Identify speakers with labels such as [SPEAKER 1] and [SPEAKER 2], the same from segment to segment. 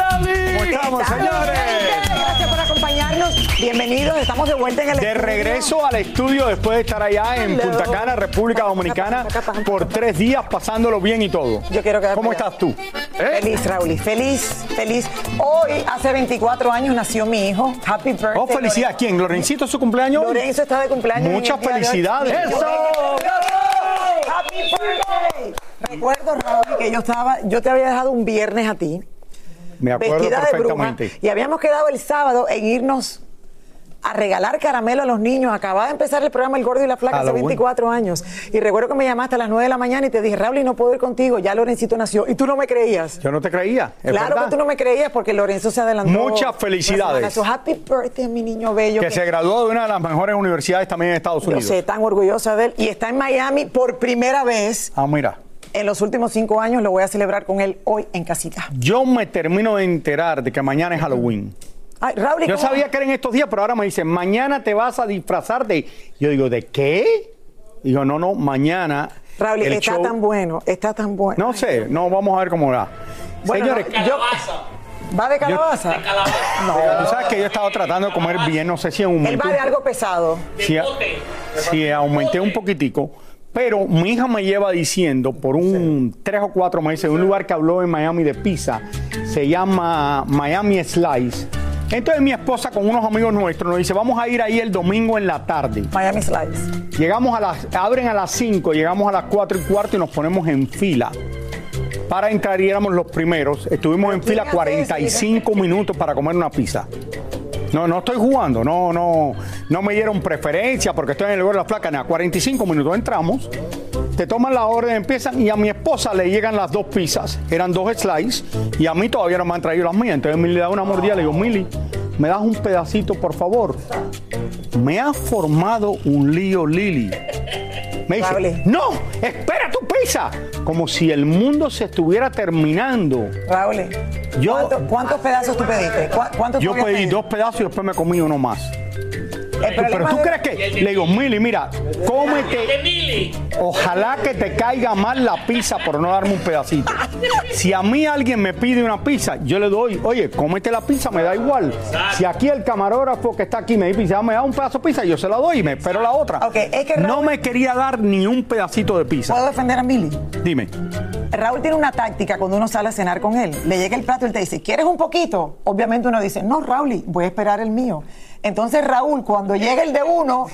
[SPEAKER 1] ¿Cómo estamos, señores?
[SPEAKER 2] Gracias por acompañarnos. Bienvenidos, estamos de vuelta en el
[SPEAKER 1] De
[SPEAKER 2] estudio.
[SPEAKER 1] regreso al estudio después de estar allá en
[SPEAKER 2] Hello.
[SPEAKER 1] Punta Cana, República Dominicana, por tres días pasándolo bien y todo.
[SPEAKER 2] Yo quiero quedar
[SPEAKER 1] ¿Cómo estás tú? ¿Eh?
[SPEAKER 2] Feliz, Raúl, feliz, feliz. Hoy, hace 24 años, nació mi hijo. Happy birthday.
[SPEAKER 1] Oh, felicidades. ¿Quién? ¿Lorencito es su cumpleaños?
[SPEAKER 2] Lorenzo está de cumpleaños.
[SPEAKER 1] Muchas felicidades. ¡Eso!
[SPEAKER 2] ¡Happy birthday! Recuerdo, Raúl, que yo estaba, yo te había dejado un viernes a ti,
[SPEAKER 1] Me acuerdo
[SPEAKER 2] vestida de
[SPEAKER 1] perfectamente.
[SPEAKER 2] y habíamos quedado el sábado en irnos a regalar caramelo a los niños. Acababa de empezar el programa El Gordo y la Flaca hace
[SPEAKER 1] Halloween.
[SPEAKER 2] 24 años. Y recuerdo que me llamaste a las 9 de la mañana y te dije, Raúl, y no puedo ir contigo, ya Lorencito nació. Y tú no me creías.
[SPEAKER 1] Yo no te creía. ¿es
[SPEAKER 2] Claro
[SPEAKER 1] verdad?
[SPEAKER 2] que tú no me creías porque Lorenzo se adelantó.
[SPEAKER 1] Muchas felicidades.
[SPEAKER 2] happy birthday, mi niño bello.
[SPEAKER 1] Que se graduó de una de las mejores universidades también en Estados
[SPEAKER 2] Yo
[SPEAKER 1] Unidos.
[SPEAKER 2] sé, tan orgullosa de él. Y está en Miami por primera vez
[SPEAKER 1] Ah, mira.
[SPEAKER 2] En los últimos cinco años. Lo voy a celebrar con él hoy en casita.
[SPEAKER 1] Yo me termino de enterar de que mañana es Halloween.
[SPEAKER 2] Ay, Raúl, ¿y
[SPEAKER 1] Yo sabía que era en estos días, pero ahora me dicen, mañana te vas a disfrazar de... Yo digo, ¿de qué? Digo, no, no, mañana...
[SPEAKER 2] Raúl,
[SPEAKER 1] el
[SPEAKER 2] está
[SPEAKER 1] show-
[SPEAKER 2] tan bueno, está tan bueno.
[SPEAKER 1] No sé, no, vamos a ver cómo va.
[SPEAKER 2] Bueno,
[SPEAKER 1] Señores,
[SPEAKER 2] no, yo- ¿Va de calabaza?
[SPEAKER 1] tú sabes que yo he estado tratando de comer bien, no sé si en un
[SPEAKER 2] Él va de algo pesado.
[SPEAKER 1] si, si aumenté un poquitico, pero mi hija me lleva diciendo por un tres o cuatro meses de un lugar que habló en Miami de pizza, se llama Miami Slice. Entonces mi esposa con unos amigos nuestros nos dice, vamos a ir ahí el domingo en la tarde.
[SPEAKER 2] Miami Slice.
[SPEAKER 1] Llegamos a las, abren a las 5, llegamos a las 4 y cuarto y nos ponemos en fila. Para entrar y éramos los primeros. Estuvimos en fila
[SPEAKER 2] ¿quién hace eso?
[SPEAKER 1] 45 minutos para comer una pizza. No, no estoy jugando, no, no, no me dieron preferencia porque estoy en el lugar de la placa. Nada, 45 minutos entramos, te toman la orden, empiezan y a mi esposa le llegan las dos pizzas, eran dos slices y a mí todavía no me han traído las mías. Entonces Mili le da una mordida, le digo, Mili, ¿me das un pedacito por favor? Me ha formado un lío Lili. Me dice, no, espera tu Como si el mundo se estuviera terminando.
[SPEAKER 2] Raúl,
[SPEAKER 1] Yo-
[SPEAKER 2] ¿cuánto- ¿cuántos pedazos tú pediste? ¿Cu- ¿Cuántos
[SPEAKER 1] Yo pedí dos pedazos y después me comí uno más.
[SPEAKER 2] El
[SPEAKER 1] Pero tú
[SPEAKER 2] de-
[SPEAKER 1] crees que le digo, Mili, mira, cómete. Ojalá que te caiga mal la pizza por no darme un pedacito. Si a mí alguien me pide una pizza, yo le doy, oye, cómete la pizza, me da igual. Si aquí el camarógrafo que está aquí me dice, "Ah, me da un pedazo de pizza, yo se la doy y me espero la otra.
[SPEAKER 2] Ok, es que
[SPEAKER 1] no me quería dar ni un pedacito de pizza.
[SPEAKER 2] ¿Puedo defender a Mili?
[SPEAKER 1] Dime.
[SPEAKER 2] Raúl tiene una táctica cuando uno sale a cenar con él. Le llega el plato y él te dice, ¿quieres un poquito? Obviamente uno dice, no, Raúl, voy a esperar el mío. Entonces Raúl, cuando llega el de uno,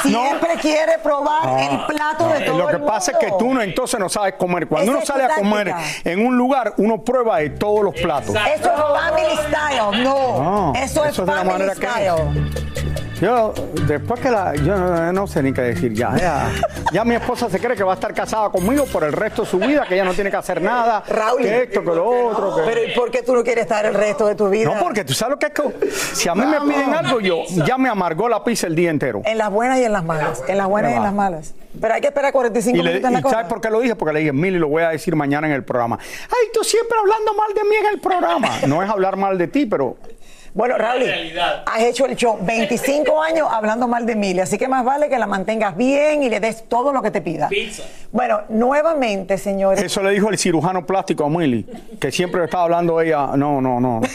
[SPEAKER 2] siempre quiere probar
[SPEAKER 1] Ah,
[SPEAKER 2] el plato de
[SPEAKER 1] eh,
[SPEAKER 2] todo
[SPEAKER 1] Lo que
[SPEAKER 2] el
[SPEAKER 1] pasa es que tú no, entonces no sabes comer. Cuando
[SPEAKER 2] Esa
[SPEAKER 1] uno sale a comer en un lugar, uno prueba de todos los platos.
[SPEAKER 2] Eso es family style, no.
[SPEAKER 1] No,
[SPEAKER 2] eso es
[SPEAKER 1] eso es de la
[SPEAKER 2] family
[SPEAKER 1] que
[SPEAKER 2] style.
[SPEAKER 1] Yo, después que la. Yo no, sé ni qué decir ya, ya. Ya mi esposa se cree que va a estar casada conmigo por el resto de su vida, que ella no tiene que hacer nada.
[SPEAKER 2] Raúl.
[SPEAKER 1] Que esto, que lo otro. Que...
[SPEAKER 2] Pero ¿y por qué tú no quieres estar el resto de tu vida?
[SPEAKER 1] No, porque tú sabes lo que es que. Si a mí me piden algo, yo ya me amargó la pizza el día entero.
[SPEAKER 2] En las buenas y en las malas. En las buenas y en las malas. Pero hay que esperar 45
[SPEAKER 1] Y, le,
[SPEAKER 2] minutos en la
[SPEAKER 1] y. ¿sabes por qué lo dije? Porque le dije, Mili, lo voy a decir mañana en el programa. Ay, tú siempre hablando mal de mí en el programa. No es hablar mal de ti, pero
[SPEAKER 2] Bueno, Raúl, has hecho el show 25 años hablando mal de Emilia, así que más vale que la mantengas bien y le des todo lo que te pida. Bueno, nuevamente, señores.
[SPEAKER 1] eso le dijo el cirujano plástico a Mili, que siempre estaba hablando ella. No, no, no.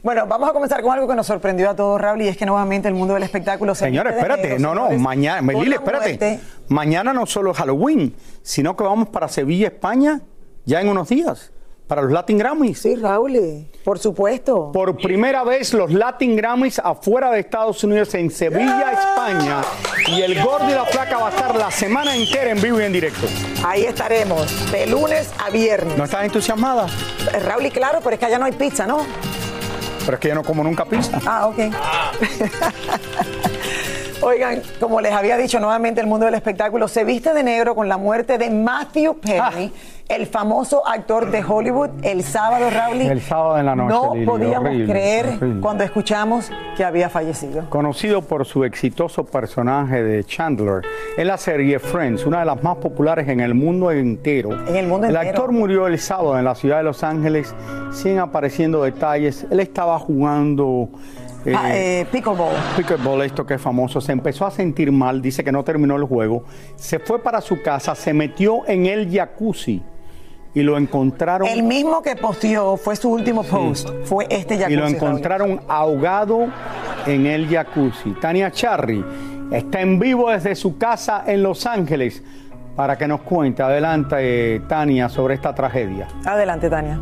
[SPEAKER 2] Bueno, vamos a comenzar con algo que nos sorprendió a todos, Raúl, y es que nuevamente el mundo del espectáculo se
[SPEAKER 1] Señores, espérate.
[SPEAKER 2] negro,
[SPEAKER 1] No, no, mañana.
[SPEAKER 2] la
[SPEAKER 1] espérate.
[SPEAKER 2] muerte.
[SPEAKER 1] Mañana no solo es Halloween, sino que vamos para Sevilla, España, ya en unos días, para los Latin Grammys.
[SPEAKER 2] Sí, Raúl, por supuesto.
[SPEAKER 1] Por primera vez los Latin Grammys afuera de Estados Unidos, en Sevilla, España. Y el Gordo y la Flaca va a estar la semana entera en vivo y en directo.
[SPEAKER 2] Ahí estaremos, de lunes a viernes.
[SPEAKER 1] ¿No estás entusiasmada?
[SPEAKER 2] Eh, Raúl, y claro, pero es que allá no hay pizza, ¿no?
[SPEAKER 1] Pero es que yo no como nunca pizza.
[SPEAKER 2] Ah, ok. Oigan, como les había dicho nuevamente, el mundo del espectáculo se viste de negro con la muerte de Matthew Perry, el famoso actor de Hollywood, el sábado, Raúl.
[SPEAKER 1] El sábado en la noche,
[SPEAKER 2] No
[SPEAKER 1] Lili,
[SPEAKER 2] podíamos
[SPEAKER 1] horrible,
[SPEAKER 2] creer
[SPEAKER 1] horrible.
[SPEAKER 2] cuando escuchamos que había fallecido.
[SPEAKER 1] Conocido por su exitoso personaje de Chandler en la serie Friends, una de las más populares en el mundo entero.
[SPEAKER 2] En el mundo
[SPEAKER 1] el
[SPEAKER 2] entero.
[SPEAKER 1] actor murió el sábado en la ciudad de Los Ángeles sin apareciendo detalles. Él estaba jugando eh,
[SPEAKER 2] Ah, eh, pickleball.
[SPEAKER 1] pickleball, esto que es famoso. Se empezó a sentir mal, dice que no terminó el juego. Se fue para su casa, se metió en el jacuzzi y lo encontraron.
[SPEAKER 2] El mismo que posteó fue su último post, fue este jacuzzi.
[SPEAKER 1] y lo
[SPEAKER 2] Raúl.
[SPEAKER 1] encontraron ahogado en el jacuzzi. Tania Charry está en vivo desde su casa en Los Ángeles para que nos cuente. Adelante, Tania, sobre esta tragedia.
[SPEAKER 2] Adelante, Tania.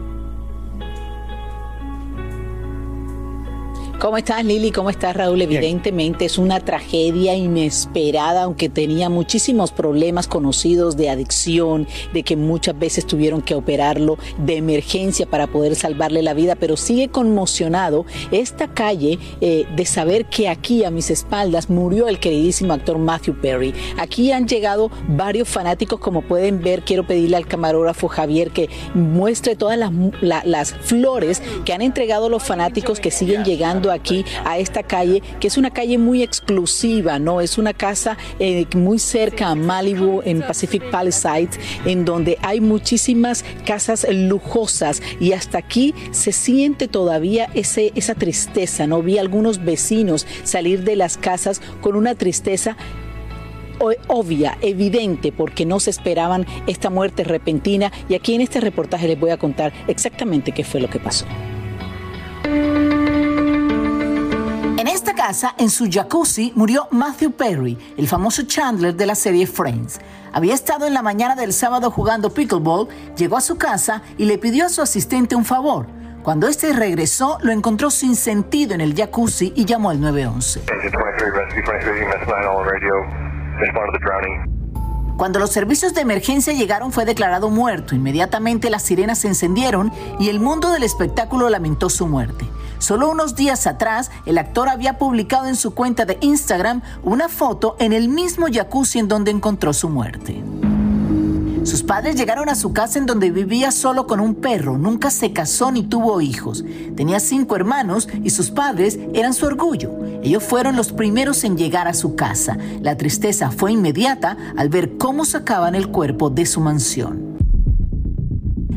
[SPEAKER 3] ¿Cómo estás, Lili? ¿Cómo estás, Raúl? Evidentemente es una tragedia inesperada, aunque tenía muchísimos problemas conocidos de adicción, de que muchas veces tuvieron que operarlo de emergencia para poder salvarle la vida, pero sigue conmocionado esta calle eh, de saber que aquí a mis espaldas murió el queridísimo actor Matthew Perry. Aquí han llegado varios fanáticos, como pueden ver, quiero pedirle al camarógrafo Javier que muestre todas las, la- las flores que han entregado los fanáticos que siguen llegando aquí a esta calle, que es una calle muy exclusiva, ¿no? Es una casa eh, muy cerca a Malibu, en Pacific Palisades, en donde hay muchísimas casas lujosas y hasta aquí se siente todavía ese, esa tristeza, ¿no? Vi algunos vecinos salir de las casas con una tristeza obvia, evidente, porque no se esperaban esta muerte repentina. Y aquí en este reportaje les voy a contar exactamente qué fue lo que pasó. Casa, en su jacuzzi, murió Matthew Perry, el famoso Chandler de la serie Friends. Había estado en la mañana del sábado jugando pickleball, llegó a su casa y le pidió a su asistente un favor. Cuando este regresó, lo encontró sin sentido en el jacuzzi y llamó al 911. Cuando los servicios de emergencia llegaron fue declarado muerto. Inmediatamente las sirenas se encendieron y el mundo del espectáculo lamentó su muerte. Solo unos días atrás, el actor había publicado en su cuenta de Instagram una foto en el mismo jacuzzi en donde encontró su muerte. Sus padres llegaron a su casa en donde vivía solo con un perro, nunca se casó ni tuvo hijos. Tenía cinco hermanos y sus padres eran su orgullo. Ellos fueron los primeros en llegar a su casa. La tristeza fue inmediata al ver cómo sacaban el cuerpo de su mansión.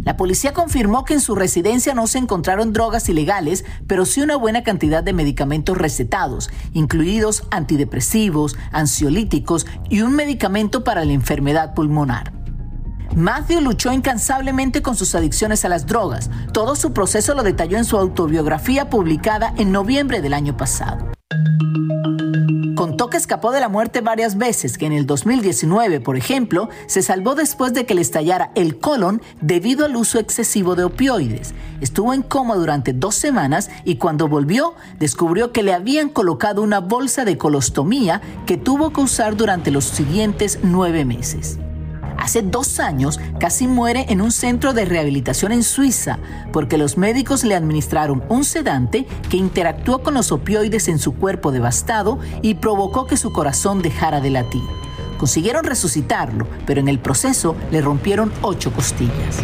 [SPEAKER 3] La policía confirmó que en su residencia no se encontraron drogas ilegales, pero sí una buena cantidad de medicamentos recetados, incluidos antidepresivos, ansiolíticos y un medicamento para la enfermedad pulmonar. Matthew luchó incansablemente con sus adicciones a las drogas. Todo su proceso lo detalló en su autobiografía publicada en noviembre del año pasado. Contó que escapó de la muerte varias veces, que en el 2019, por ejemplo, se salvó después de que le estallara el colon debido al uso excesivo de opioides. Estuvo en coma durante dos semanas y cuando volvió descubrió que le habían colocado una bolsa de colostomía que tuvo que usar durante los siguientes nueve meses. Hace dos años casi muere en un centro de rehabilitación en Suiza porque los médicos le administraron un sedante que interactuó con los opioides en su cuerpo devastado y provocó que su corazón dejara de latir. Consiguieron resucitarlo, pero en el proceso le rompieron ocho costillas.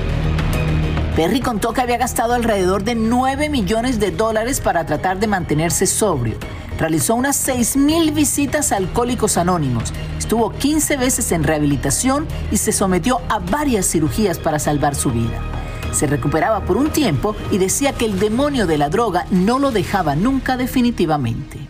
[SPEAKER 3] Perry contó que había gastado alrededor de 9 millones de dólares para tratar de mantenerse sobrio. Realizó unas 6.000 visitas a Alcohólicos Anónimos, estuvo 15 veces en rehabilitación y se sometió a varias cirugías para salvar su vida. Se recuperaba por un tiempo y decía que el demonio de la droga no lo dejaba nunca definitivamente.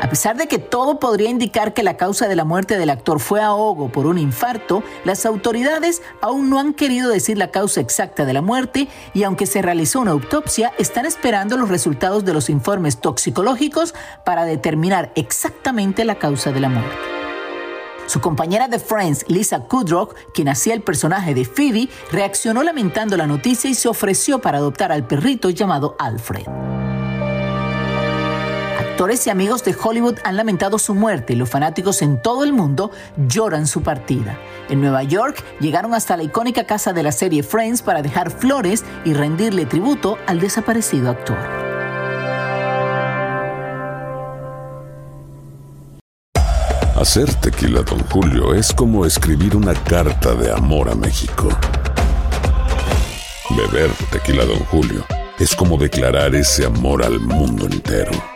[SPEAKER 3] A pesar de que todo podría indicar que la causa de la muerte del actor fue ahogo por un infarto, las autoridades aún no han querido decir la causa exacta de la muerte y aunque se realizó una autopsia, están esperando los resultados de los informes toxicológicos para determinar exactamente la causa de la muerte. Su compañera de Friends, Lisa Kudrow, quien hacía el personaje de Phoebe, reaccionó lamentando la noticia y se ofreció para adoptar al perrito llamado Alfred. Actores y amigos de Hollywood han lamentado su muerte y los fanáticos en todo el mundo lloran su partida. En Nueva York llegaron hasta la icónica casa de la serie Friends para dejar flores y rendirle tributo al desaparecido actor.
[SPEAKER 4] Hacer tequila, don Julio, es como escribir una carta de amor a México. Beber tequila, don Julio, es como declarar ese amor al mundo entero.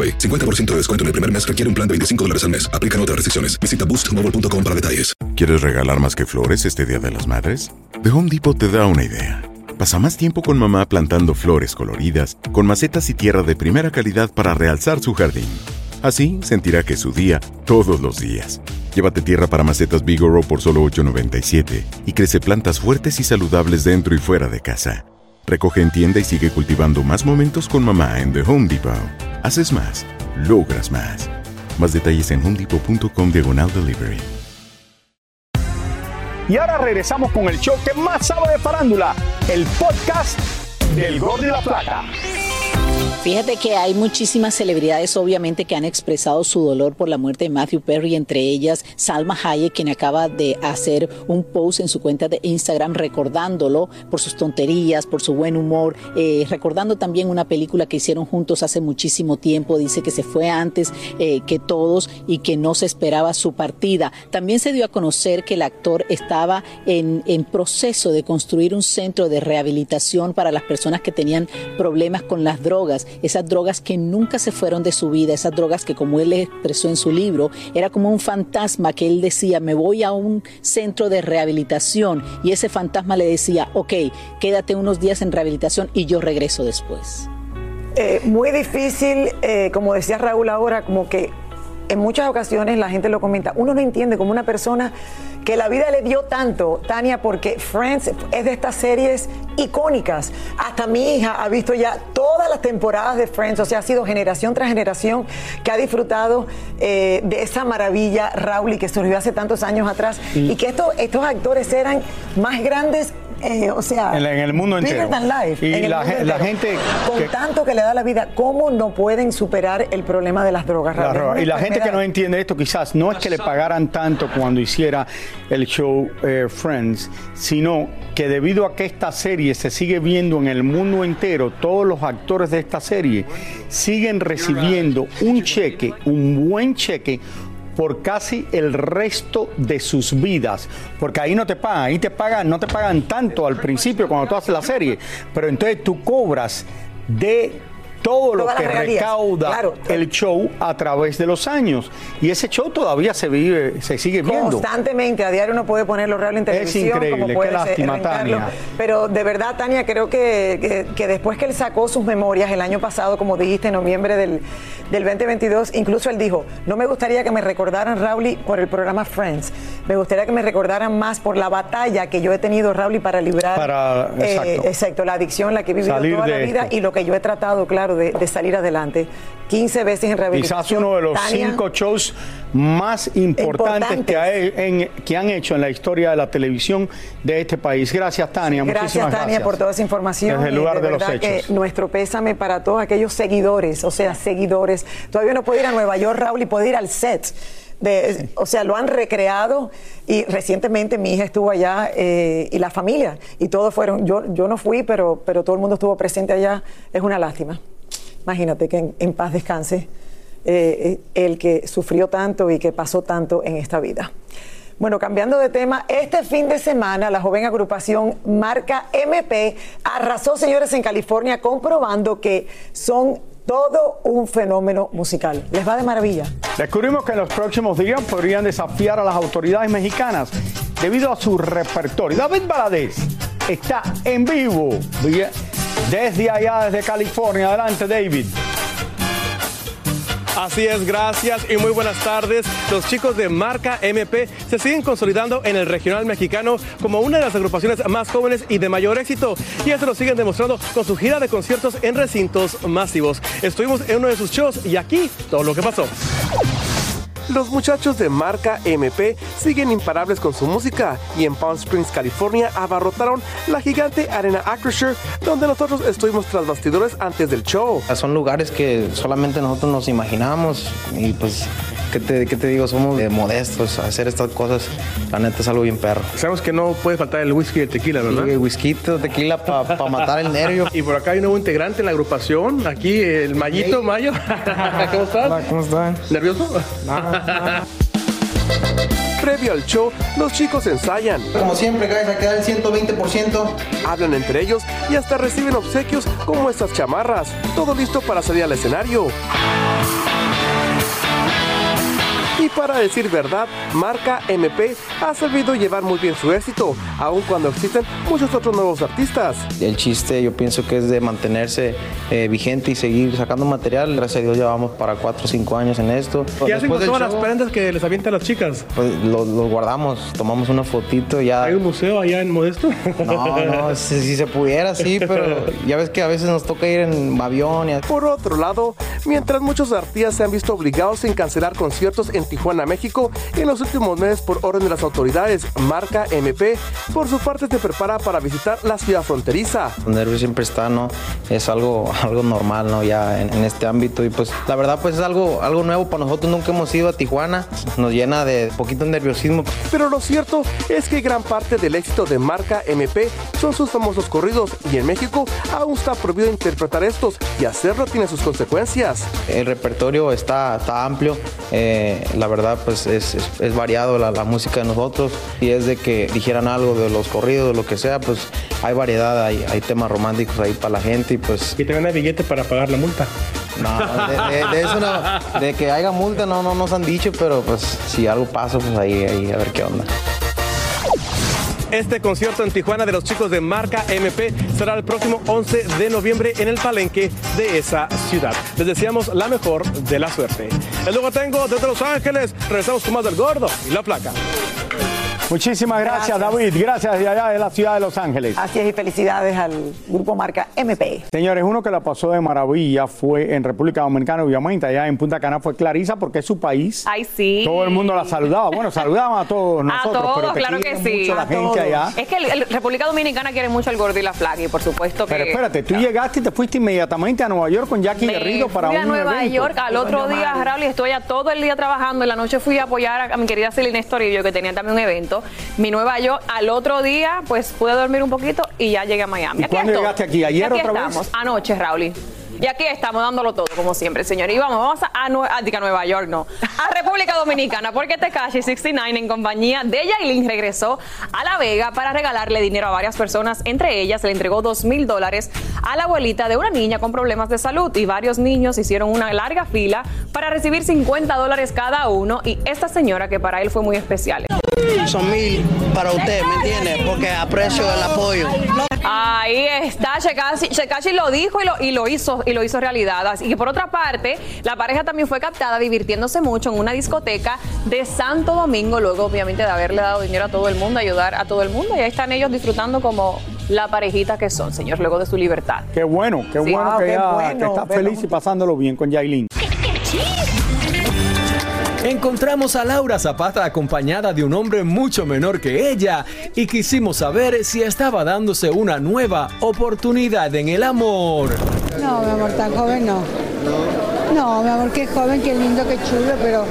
[SPEAKER 5] AroPay. 50% de descuento en el primer mes requiere un plan de 25 dólares al mes. Aplican otras restricciones. Visita boostmobile.com para detalles.
[SPEAKER 6] ¿Quieres regalar más que flores este Día de las Madres? The Home Depot te da una idea. Pasa más tiempo con mamá plantando flores coloridas, con macetas y tierra de primera calidad para realzar su jardín. Así sentirá que es su día todos los días. Llévate tierra para macetas Bigoro por solo $8.97 y crece plantas fuertes y saludables dentro y fuera de casa. Recoge en tienda y sigue cultivando más momentos con mamá en The Home Depot. Haces más, logras más. Más detalles en homedepot.com diagonal delivery.
[SPEAKER 1] Y ahora regresamos con el show que más sabe de farándula, el podcast del Gol de la Plata.
[SPEAKER 3] Fíjate que hay muchísimas celebridades obviamente que han expresado su dolor por la muerte de Matthew Perry, entre ellas Salma Hayek, quien acaba de hacer un post en su cuenta de Instagram recordándolo por sus tonterías, por su buen humor, eh, recordando también una película que hicieron juntos hace muchísimo tiempo, dice que se fue antes eh, que todos y que no se esperaba su partida. También se dio a conocer que el actor estaba en, en proceso de construir un centro de rehabilitación para las personas que tenían problemas con las drogas esas drogas que nunca se fueron de su vida, esas drogas que como él expresó en su libro, era como un fantasma que él decía, me voy a un centro de rehabilitación y ese fantasma le decía, ok, quédate unos días en rehabilitación y yo regreso después.
[SPEAKER 2] Eh, muy difícil, eh, como decía Raúl ahora, como que en muchas ocasiones la gente lo comenta, uno no entiende como una persona que la vida le dio tanto, Tania, porque Friends es de estas series icónicas. Hasta mi hija ha visto ya todas las temporadas de Friends, o sea, ha sido generación tras generación que ha disfrutado eh, de esa maravilla, Raúl, y que surgió hace tantos años atrás, y que estos, estos actores eran más grandes eh, o sea,
[SPEAKER 1] En, el mundo entero.
[SPEAKER 2] than life,
[SPEAKER 1] y
[SPEAKER 2] en el
[SPEAKER 1] la,
[SPEAKER 2] mundo
[SPEAKER 1] gente
[SPEAKER 2] con
[SPEAKER 1] que-
[SPEAKER 2] tanto que le da la vida, ¿cómo no pueden superar el problema de las drogas?
[SPEAKER 1] La droga. Y la gente que no entiende esto quizás no es que le pagaran tanto cuando hiciera el show eh, Friends, sino que debido a que esta serie se sigue viendo en el mundo entero, todos los actores de esta serie siguen recibiendo un cheque, un buen cheque por casi el resto de sus vidas, porque ahí no te pagan, ahí te pagan, no te pagan tanto al principio cuando tú haces la serie, pero entonces tú cobras de todo lo que recauda
[SPEAKER 2] claro.
[SPEAKER 1] el show a través de los años. Y ese show todavía se vive, se sigue viendo.
[SPEAKER 2] Constantemente, a diario uno puede ponerlo real en televisión.
[SPEAKER 1] increíble,
[SPEAKER 2] como
[SPEAKER 1] qué lástima. Tania.
[SPEAKER 2] Pero de verdad, Tania, creo que, que- que después que él sacó sus memorias el año pasado, como dijiste, en noviembre del, del 2022, incluso él dijo, no me gustaría que me recordaran, Rauli, por el programa Friends. Me gustaría que me recordaran más por la batalla que yo he tenido, Rauli, para librar
[SPEAKER 1] Para-
[SPEAKER 2] eh,
[SPEAKER 1] exacto.
[SPEAKER 2] la adicción, la que he vivido
[SPEAKER 1] Salir
[SPEAKER 2] toda la vida
[SPEAKER 1] esto.
[SPEAKER 2] y lo que yo he tratado, claro, de, de salir adelante. 15 veces en rehabilitación.
[SPEAKER 1] Quizás uno de los
[SPEAKER 2] Tania,
[SPEAKER 1] cinco shows más importantes que, ha- en- que han hecho en la historia de la televisión de este país. Gracias, Tania.
[SPEAKER 2] Gracias,
[SPEAKER 1] Muchísimas
[SPEAKER 2] Tania,
[SPEAKER 1] gracias.
[SPEAKER 2] por toda esa información.
[SPEAKER 1] Desde el
[SPEAKER 2] y
[SPEAKER 1] lugar de, los hechos.
[SPEAKER 2] que nuestro pésame para todos aquellos seguidores, o sea, seguidores. Todavía no puedo ir a Nueva York, Raúl, y puedo ir al set. De, O sea, lo han recreado y recientemente mi hija estuvo allá eh, y la familia y todos fueron. Yo, yo no fui, pero, pero todo el mundo estuvo presente allá. Es una lástima. Imagínate que en, en paz descanse eh, el que sufrió tanto y que pasó tanto en esta vida. Bueno, cambiando de tema, este fin de semana la joven agrupación Marca MP arrasó, señores, en California, comprobando que son todo un fenómeno musical. Les va de maravilla.
[SPEAKER 1] Descubrimos que en los próximos días podrían desafiar a las autoridades mexicanas debido a su repertorio. David Valadez está en vivo desde allá, desde California. Adelante, David.
[SPEAKER 7] Así es, gracias y muy buenas tardes. Los chicos de Marca MP se siguen consolidando en el regional mexicano como una de las agrupaciones más jóvenes y de mayor éxito. Y esto lo siguen demostrando con su gira de conciertos en recintos masivos. Estuvimos en uno de sus shows y aquí todo lo que pasó. Los muchachos de marca MP siguen imparables con su música y en Palm Springs, California, abarrotaron la gigante Arena Acrisure, donde nosotros estuvimos tras bastidores antes del show.
[SPEAKER 8] Son lugares que solamente nosotros nos imaginamos y pues, ¿qué te, qué te digo? Somos eh, modestos. Hacer estas cosas, la neta es algo bien perro.
[SPEAKER 7] Sabemos que no puede faltar el whisky y el tequila, ¿verdad?
[SPEAKER 8] Sí, whisky, tequila para matar el nervio.
[SPEAKER 7] Y por acá hay un nuevo integrante en la agrupación, aquí el Mayito, Mayo. ¿Cómo estás?
[SPEAKER 8] ¿Cómo están?
[SPEAKER 7] ¿Nervioso? Previo al show, los chicos ensayan.
[SPEAKER 8] Como siempre, guys, a quedar el 120%.
[SPEAKER 7] Hablan entre ellos y hasta reciben obsequios como estas chamarras. Todo listo para salir al escenario. Y para decir verdad, marca MP ha sabido llevar muy bien su éxito, aun cuando existen muchos otros nuevos artistas.
[SPEAKER 8] El chiste yo pienso que es de mantenerse eh, vigente y seguir sacando material. Gracias a Dios llevamos para 4 o 5 años en esto.
[SPEAKER 7] ¿Qué hacen con todas las prendas que les avientan las chicas?
[SPEAKER 8] Pues los guardamos, tomamos una fotito ya.
[SPEAKER 7] ¿Hay un museo allá en Modesto?
[SPEAKER 8] No, no, si, si se pudiera, sí, pero ya ves que a veces nos toca ir en avión y
[SPEAKER 7] Por otro lado, mientras muchos artistas se han visto obligados en cancelar conciertos en Tijuana, México, en los últimos meses por orden de las autoridades, marca MP, por su parte se prepara para visitar la ciudad fronteriza.
[SPEAKER 8] Los nervios siempre están, ¿no? Es algo, algo normal, ¿no? Ya en, en este ámbito y pues la verdad pues es algo, algo nuevo para nosotros, nunca hemos ido a Tijuana, nos llena de poquito nerviosismo.
[SPEAKER 7] Pero lo cierto es que gran parte del éxito de marca MP son sus famosos corridos y en México aún está prohibido interpretar estos y hacerlo tiene sus consecuencias.
[SPEAKER 8] El repertorio está, está amplio, eh, la verdad pues es, es- es variado la, la música de nosotros y es de que dijeran algo de los corridos, lo que sea, pues hay variedad, hay, hay temas románticos ahí para la gente y pues...
[SPEAKER 7] Y te gana billete para pagar la multa.
[SPEAKER 8] No, de, de- de eso no, de que haya multa no, no nos han dicho, pero pues si algo pasa, pues ahí, ahí a ver qué onda.
[SPEAKER 7] Este concierto en Tijuana de los chicos de marca MP será el próximo 11 de noviembre en el palenque de esa ciudad. Les deseamos la mejor de la suerte. El luego tengo desde Los Ángeles. Regresamos con más del gordo y la placa.
[SPEAKER 1] Muchísimas gracias,
[SPEAKER 2] Gracias.
[SPEAKER 1] David. Gracias de allá de la ciudad de Los Ángeles.
[SPEAKER 2] Así es, y felicidades al grupo marca MP.
[SPEAKER 1] Señores, uno que la pasó de maravilla fue en República Dominicana, obviamente, allá en Punta Cana fue Clarisa, porque es su país.
[SPEAKER 9] Ay, sí.
[SPEAKER 1] Todo el mundo la saludaba. Bueno, saludaban a todos nosotros.
[SPEAKER 9] a todos,
[SPEAKER 1] pero te
[SPEAKER 9] claro que sí.
[SPEAKER 1] mucho la
[SPEAKER 9] A
[SPEAKER 1] gente allá.
[SPEAKER 9] Es que el- el República Dominicana quiere mucho al gordo y la flaca y por supuesto que...
[SPEAKER 1] Pero espérate, tú llegaste y te fuiste inmediatamente a Nueva York con Jackie
[SPEAKER 9] Me
[SPEAKER 1] Guerrero para
[SPEAKER 9] fui
[SPEAKER 1] un
[SPEAKER 9] a Nueva
[SPEAKER 1] evento.
[SPEAKER 9] York al otro día, Raúl, y estoy ya todo el día trabajando. En la noche fui a apoyar a, a mi querida Celina Estorillo, que tenía también un evento. Mi Nueva York, al otro día, pues pude dormir un poquito y ya llegué a Miami.
[SPEAKER 1] ¿Y cuándo
[SPEAKER 9] estoy.
[SPEAKER 1] llegaste aquí? ¿Ayer
[SPEAKER 9] aquí
[SPEAKER 1] otra vez?
[SPEAKER 9] estamos, anoche, Raúl. Y aquí estamos dándolo todo, como siempre, señor. Y vamos, vamos a, a, Nue- a, diga, Nueva York, no. A República Dominicana, porque Tekashi 69 en compañía de Yailin regresó a La Vega para regalarle dinero a varias personas. Entre ellas, le entregó dos mil dólares a la abuelita de una niña con problemas de salud. Y varios niños hicieron una larga fila para recibir 50 dólares cada uno. Y esta señora, que para él fue muy especial.
[SPEAKER 10] Son mil para usted, ¿me entiende? Porque aprecio el apoyo.
[SPEAKER 9] Ahí está, Shekashi, lo dijo y lo, y lo hizo y lo hizo realidad. Así que por otra parte, la pareja también fue captada divirtiéndose mucho en una discoteca de Santo Domingo, luego obviamente de haberle dado dinero a todo el mundo, ayudar a todo el mundo. Y ahí están ellos disfrutando como la parejita que son, señor, luego de su libertad.
[SPEAKER 1] Qué bueno, qué
[SPEAKER 9] Sí.
[SPEAKER 1] bueno
[SPEAKER 9] Wow,
[SPEAKER 1] que
[SPEAKER 9] qué
[SPEAKER 1] ella
[SPEAKER 9] bueno,
[SPEAKER 1] que está feliz y pasándolo bien con Yailin.
[SPEAKER 11] Encontramos a Laura Zapata acompañada de un hombre mucho menor que ella y quisimos saber si estaba dándose una nueva oportunidad en el amor.
[SPEAKER 12] No, mi amor, tan joven no. No, mi amor, qué joven, qué lindo, qué chulo, pero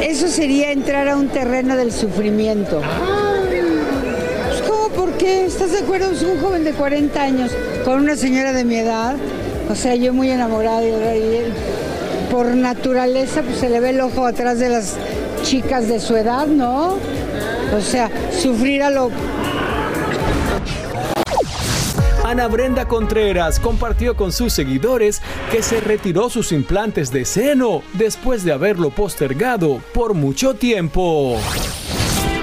[SPEAKER 12] eso sería entrar a un terreno del sufrimiento. Pues, ¿Cómo? ¿Por qué? ¿Estás de acuerdo? Es un joven de 40 años con una señora de mi edad. O sea, yo muy enamorada y él, por naturaleza pues se le ve el ojo atrás de las chicas de su edad, ¿no? O sea, sufrir a lo
[SPEAKER 11] Ana Brenda Contreras compartió con sus seguidores que se retiró sus implantes de seno después de haberlo postergado por mucho tiempo.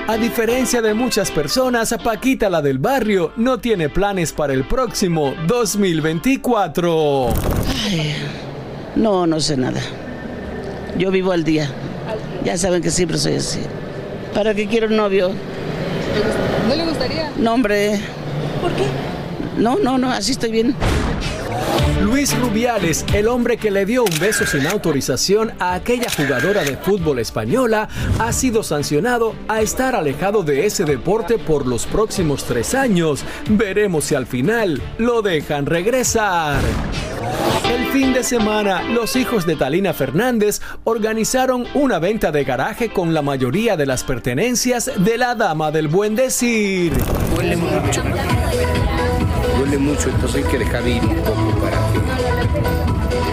[SPEAKER 11] A diferencia de muchas personas, Paquita la del barrio no tiene planes para el próximo 2024.
[SPEAKER 13] Ay, no, no sé nada. Yo vivo al día. Ya saben que siempre soy así. ¿Para qué quiero un novio?
[SPEAKER 14] ¿No le gustaría?
[SPEAKER 13] No, hombre. ¿Por qué? No, no, no, así estoy bien.
[SPEAKER 11] Luis Rubiales, el hombre que le dio un beso sin autorización a aquella jugadora de fútbol española, ha sido sancionado a estar alejado de ese deporte por los próximos tres años. Veremos si al final lo dejan regresar. El fin de semana, los hijos de Talina Fernández organizaron una venta de garaje con la mayoría de las pertenencias de la dama del buen decir.
[SPEAKER 15] Duele mucho. Duele mucho, entonces hay que dejar ir un poco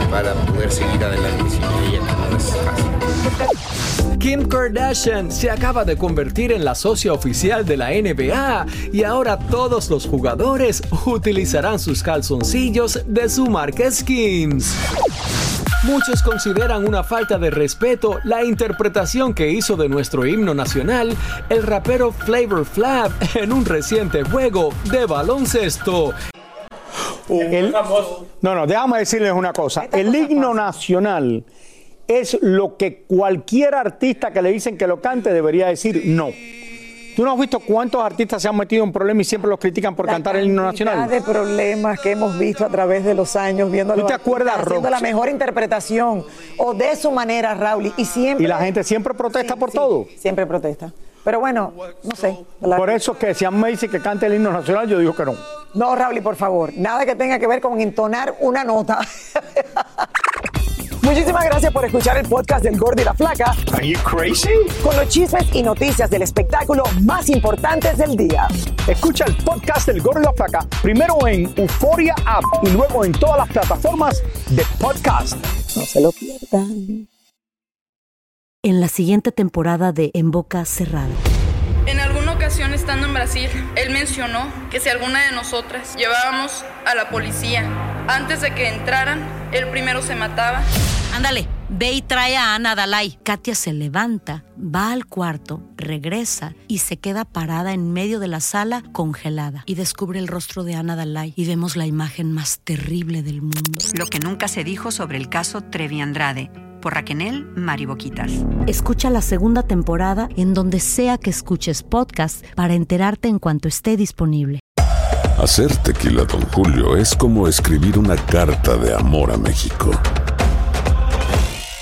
[SPEAKER 15] para poder seguir adelante que no es fácil.
[SPEAKER 11] Kim Kardashian se acaba de convertir en la socia oficial de la NBA y ahora todos los jugadores utilizarán sus calzoncillos de su marca Skims. Muchos consideran una falta de respeto la interpretación que hizo de nuestro himno nacional el rapero Flavor Flav en un reciente juego de baloncesto.
[SPEAKER 1] El- no, no, déjame decirles una cosa. El himno nacional es lo que cualquier artista que le dicen que lo cante debería decir no. ¿Tú no has visto cuántos artistas se han metido en problemas y siempre los critican por cantar el himno nacional?
[SPEAKER 2] de problemas que hemos visto a través de los años viendo a
[SPEAKER 1] ¿Tú
[SPEAKER 2] los
[SPEAKER 1] te acuerdas,
[SPEAKER 2] haciendo la mejor interpretación o de su manera, Raúl, y siempre
[SPEAKER 1] Y la gente siempre protesta por todo.
[SPEAKER 2] siempre protesta. Pero bueno, no sé.
[SPEAKER 1] Por eso que si a mí me dice que cante el himno nacional, yo digo que no.
[SPEAKER 2] No, Raúl, por favor, nada que tenga que ver con entonar una nota. Muchísimas gracias por escuchar el podcast del Gordo y la Flaca.
[SPEAKER 1] Are you crazy?
[SPEAKER 2] Con los chismes y noticias del espectáculo más importantes del día.
[SPEAKER 1] Escucha el podcast del Gordo y la Flaca primero en Euforia App y luego en todas las plataformas de podcast.
[SPEAKER 2] No se lo pierdan.
[SPEAKER 16] En la siguiente temporada de En Boca Cerrada.
[SPEAKER 14] Estando en Brasil, él mencionó que si alguna de nosotras llevábamos a la policía antes de que entraran, él primero se mataba.
[SPEAKER 16] Ándale, ve y trae a Ana Dalai. Katia se levanta, va al cuarto, regresa y se queda parada en medio de la sala congelada. Y descubre el rostro de Ana Dalai y vemos la imagen más terrible del mundo.
[SPEAKER 17] Lo que nunca se dijo sobre el caso Trevi Andrade. por Raquel Mariboquitas.
[SPEAKER 16] Escucha la segunda temporada en donde sea que escuches podcast para enterarte en cuanto esté disponible.
[SPEAKER 4] Hacer tequila, Don Julio, es como escribir una carta de amor a México.